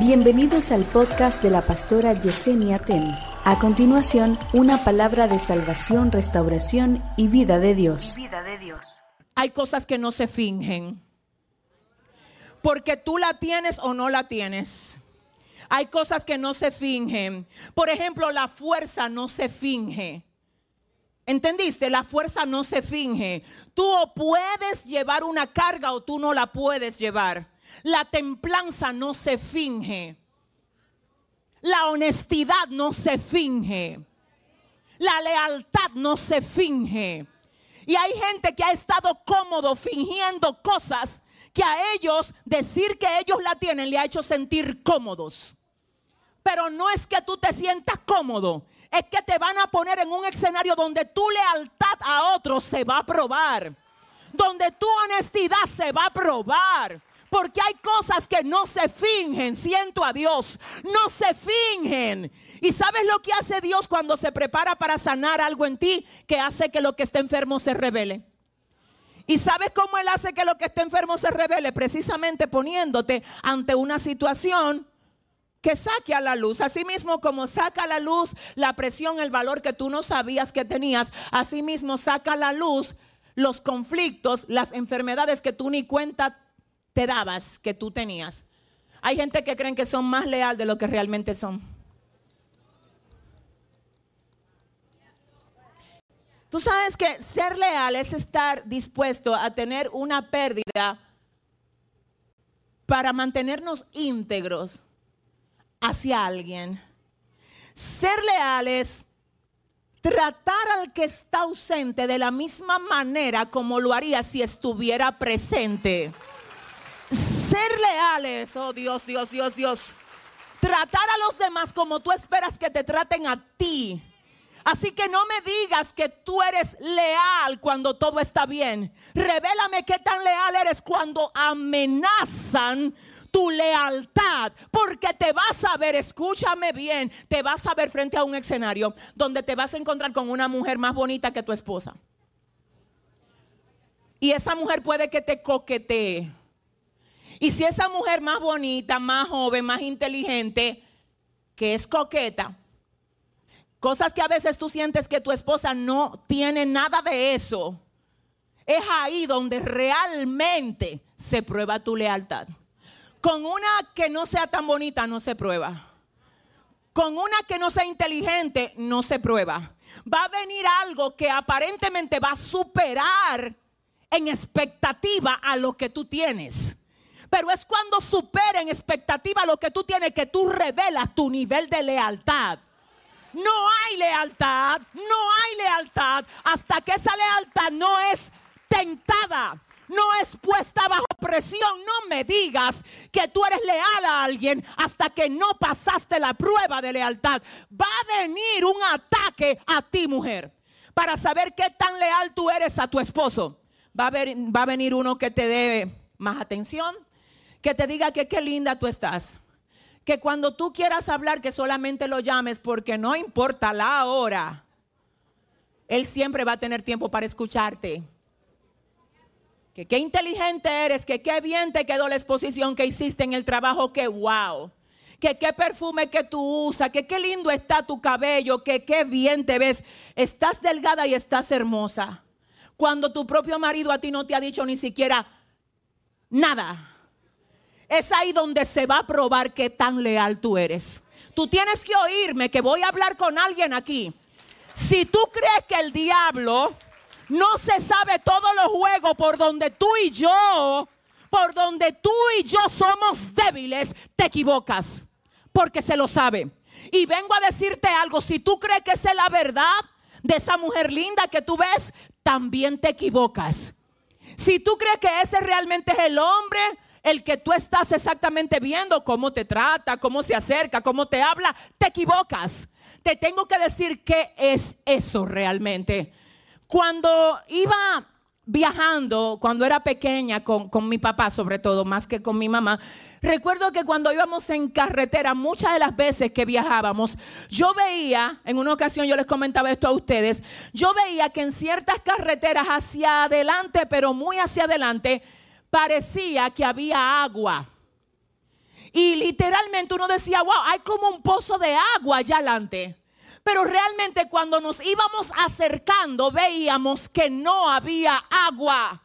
Bienvenidos al podcast de la pastora Yesenia Ten. A continuación, una palabra de salvación, restauración y vida de Dios. vida de Dios. Hay cosas que no se fingen. Porque tú la tienes o no la tienes. Hay cosas que no se fingen. Por ejemplo, la fuerza no se finge. ¿Entendiste? La fuerza no se finge. Tú o puedes llevar una carga o tú no la puedes llevar. La templanza no se finge. La honestidad no se finge. La lealtad no se finge. Y hay gente que ha estado cómodo fingiendo cosas que a ellos decir que ellos la tienen le ha hecho sentir cómodos. Pero no es que tú te sientas cómodo, es que te van a poner en un escenario donde tu lealtad a otros se va a probar, donde tu honestidad se va a probar. Porque hay cosas que no se fingen, siento a Dios, no se fingen. ¿Y sabes lo que hace Dios cuando se prepara para sanar algo en ti? Que hace que lo que esté enfermo se revele. ¿Y sabes cómo Él hace que lo que esté enfermo se revele? Precisamente poniéndote ante una situación que saque a la luz. Asimismo, como saca a la luz la presión, el valor que tú no sabías que tenías, asimismo saca a la luz los conflictos, las enfermedades que tú ni cuenta te dabas que tú tenías. Hay gente que creen que son más leal de lo que realmente son. Tú sabes que ser leal es estar dispuesto a tener una pérdida para mantenernos íntegros hacia alguien. Ser leal es tratar al que está ausente de la misma manera como lo haría si estuviera presente leales, oh Dios, Dios, Dios, Dios. Tratar a los demás como tú esperas que te traten a ti. Así que no me digas que tú eres leal cuando todo está bien. Revélame qué tan leal eres cuando amenazan tu lealtad, porque te vas a ver, escúchame bien, te vas a ver frente a un escenario donde te vas a encontrar con una mujer más bonita que tu esposa. Y esa mujer puede que te coquetee y si esa mujer más bonita, más joven, más inteligente, que es coqueta, cosas que a veces tú sientes que tu esposa no tiene nada de eso, es ahí donde realmente se prueba tu lealtad. Con una que no sea tan bonita no se prueba. Con una que no sea inteligente no se prueba. Va a venir algo que aparentemente va a superar en expectativa a lo que tú tienes. Pero es cuando supera en expectativa lo que tú tienes que tú revelas tu nivel de lealtad. No hay lealtad, no hay lealtad hasta que esa lealtad no es tentada, no es puesta bajo presión. No me digas que tú eres leal a alguien hasta que no pasaste la prueba de lealtad. Va a venir un ataque a ti, mujer, para saber qué tan leal tú eres a tu esposo. Va a, va a venir uno que te dé más atención, que te diga que qué linda tú estás. Que cuando tú quieras hablar, que solamente lo llames porque no importa la hora. Él siempre va a tener tiempo para escucharte. Que qué inteligente eres, que qué bien te quedó la exposición que hiciste en el trabajo, que wow. Que qué perfume que tú usas, que qué lindo está tu cabello, que qué bien te ves. Estás delgada y estás hermosa. Cuando tu propio marido a ti no te ha dicho ni siquiera nada es ahí donde se va a probar qué tan leal tú eres. Tú tienes que oírme que voy a hablar con alguien aquí. Si tú crees que el diablo no se sabe todos los juegos por donde tú y yo, por donde tú y yo somos débiles, te equivocas. Porque se lo sabe. Y vengo a decirte algo, si tú crees que esa es la verdad de esa mujer linda que tú ves, también te equivocas. Si tú crees que ese realmente es el hombre el que tú estás exactamente viendo cómo te trata, cómo se acerca, cómo te habla, te equivocas. Te tengo que decir qué es eso realmente. Cuando iba viajando, cuando era pequeña, con, con, mi papá sobre todo, más que con mi mamá, recuerdo que cuando íbamos en carretera, muchas de las veces que viajábamos, yo veía, en una ocasión yo les comentaba esto a ustedes, yo veía que en ciertas carreteras hacia adelante, pero muy hacia adelante, parecía que había agua. Y literalmente uno decía, wow, hay como un pozo de agua allá adelante. Pero realmente cuando nos íbamos acercando veíamos que no había agua.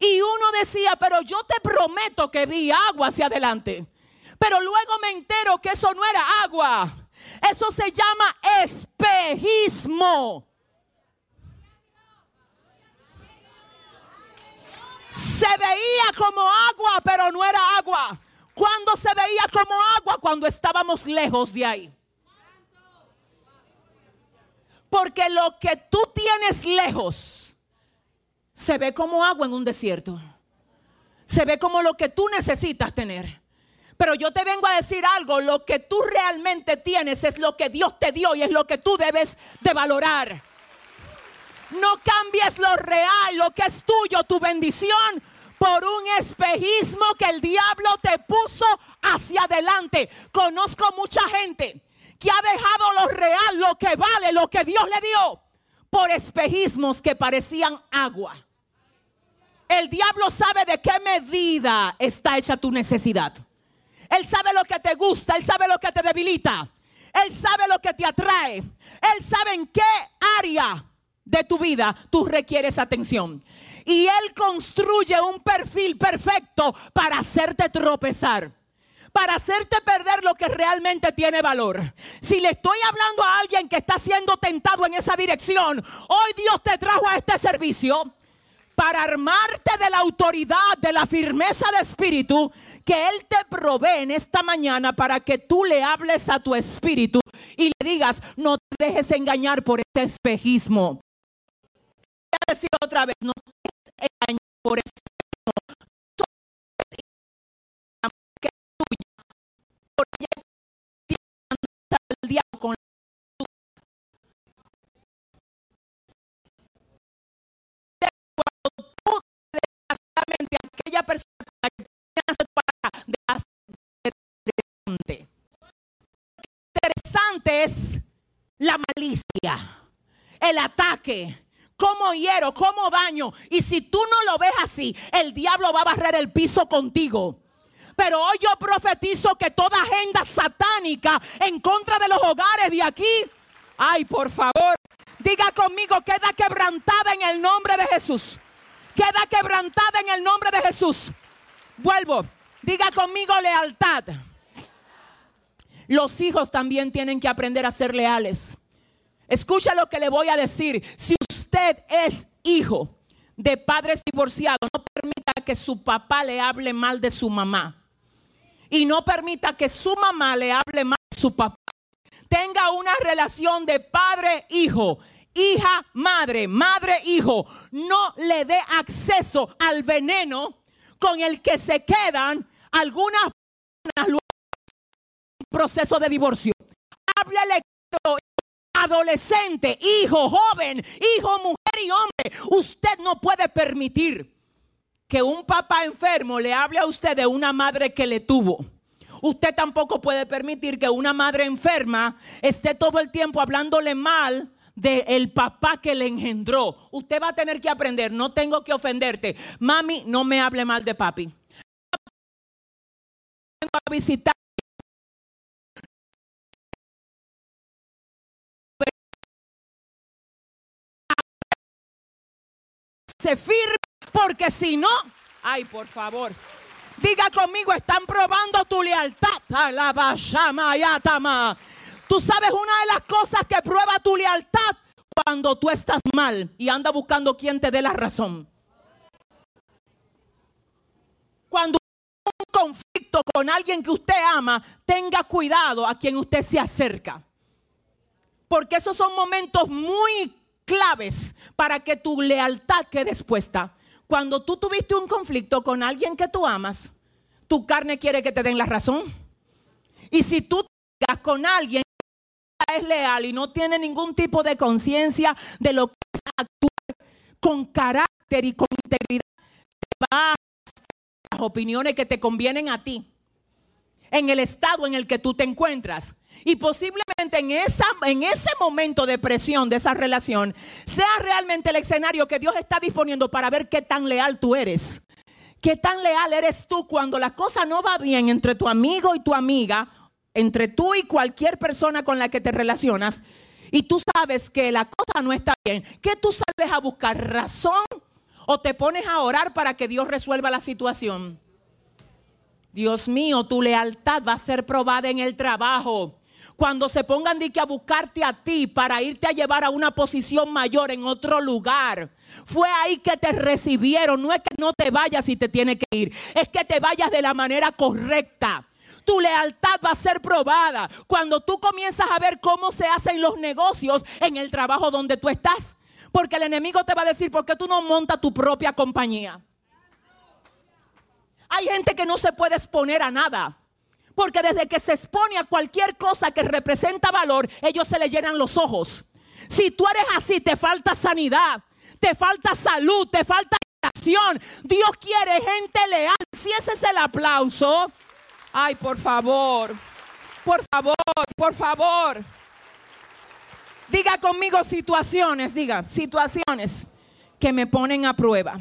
Y uno decía, pero yo te prometo que vi agua hacia adelante. Pero luego me entero que eso no era agua. Eso se llama espejismo. Se veía como agua, pero no era agua. Cuando se veía como agua? Cuando estábamos lejos de ahí. Porque lo que tú tienes lejos se ve como agua en un desierto. Se ve como lo que tú necesitas tener. Pero yo te vengo a decir algo, lo que tú realmente tienes es lo que Dios te dio y es lo que tú debes de valorar. No cambies lo real, lo que es tuyo, tu bendición, por un espejismo que el diablo te puso hacia adelante. Conozco mucha gente que ha dejado lo real, lo que vale, lo que Dios le dio, por espejismos que parecían agua. El diablo sabe de qué medida está hecha tu necesidad. Él sabe lo que te gusta, Él sabe lo que te debilita, Él sabe lo que te atrae, Él sabe en qué área de tu vida tú requieres atención. Y Él construye un perfil perfecto para hacerte tropezar para hacerte perder lo que realmente tiene valor. Si le estoy hablando a alguien que está siendo tentado en esa dirección, hoy Dios te trajo a este servicio para armarte de la autoridad, de la firmeza de espíritu que Él te provee en esta mañana para que tú le hables a tu espíritu y le digas, no te dejes engañar por este espejismo. Decir otra vez, no dejes engañar por este espejismo. el diablo con cuando tú desgraciadamente aquella persona con la que tienes para interesante. Interesante es la malicia, el ataque, cómo hiero, cómo daño. Y si tú no lo ves así, el diablo va a barrer el piso contigo. Pero hoy yo profetizo que toda agenda satánica en contra de los hogares de aquí, ay, por favor, diga conmigo, queda quebrantada en el nombre de Jesús. Queda quebrantada en el nombre de Jesús. Vuelvo, diga conmigo lealtad. Los hijos también tienen que aprender a ser leales. Escucha lo que le voy a decir. Si usted es hijo de padres divorciados, no permita que su papá le hable mal de su mamá y no permita que su mamá le hable más a su papá. Tenga una relación de padre-hijo, hija-madre, madre-hijo. No le dé acceso al veneno con el que se quedan algunas personas proceso de divorcio. Háblele adolescente, hijo, joven, hijo, mujer y hombre. Usted no puede permitir que un papá enfermo le hable a usted de una madre que le tuvo. Usted tampoco puede permitir que una madre enferma esté todo el tiempo hablándole mal del papá que le engendró. Usted va a tener que aprender, no tengo que ofenderte. Mami, no me hable mal de papi. Vengo a visitar. Firme porque si no, ay, por favor. Diga conmigo, están probando tu lealtad. Tú sabes una de las cosas que prueba tu lealtad cuando tú estás mal y anda buscando quien te dé la razón. Cuando un conflicto con alguien que usted ama, tenga cuidado a quien usted se acerca. Porque esos son momentos muy claves para que tu lealtad quede expuesta. Cuando tú tuviste un conflicto con alguien que tú amas, tu carne quiere que te den la razón. Y si tú te con alguien que es leal y no tiene ningún tipo de conciencia de lo que es actuar con carácter y con integridad, te va a las opiniones que te convienen a ti en el estado en el que tú te encuentras. Y posiblemente en, en ese momento de presión de esa relación sea realmente el escenario que Dios está disponiendo para ver qué tan leal tú eres. ¿Qué tan leal eres tú cuando la cosa no va bien entre tu amigo y tu amiga, entre tú y cualquier persona con la que te relacionas, y tú sabes que la cosa no está bien? ¿Qué tú sales a buscar? ¿Razón? ¿O te pones a orar para que Dios resuelva la situación? Dios mío, tu lealtad va a ser probada en el trabajo cuando se pongan de que a buscarte a ti para irte a llevar a una posición mayor en otro lugar. Fue ahí que te recibieron. No es que no te vayas y te tiene que ir. Es que te vayas de la manera correcta. Tu lealtad va a ser probada cuando tú comienzas a ver cómo se hacen los negocios en el trabajo donde tú estás. Porque el enemigo te va a decir, ¿por qué tú no montas tu propia compañía? Hay gente que no se puede exponer a nada. Porque desde que se expone a cualquier cosa que representa valor, ellos se le llenan los ojos. Si tú eres así, te falta sanidad, te falta salud, te falta acción. Dios quiere gente leal. Si ese es el aplauso, ay, por favor, por favor, por favor. Diga conmigo situaciones, diga, situaciones que me ponen a prueba.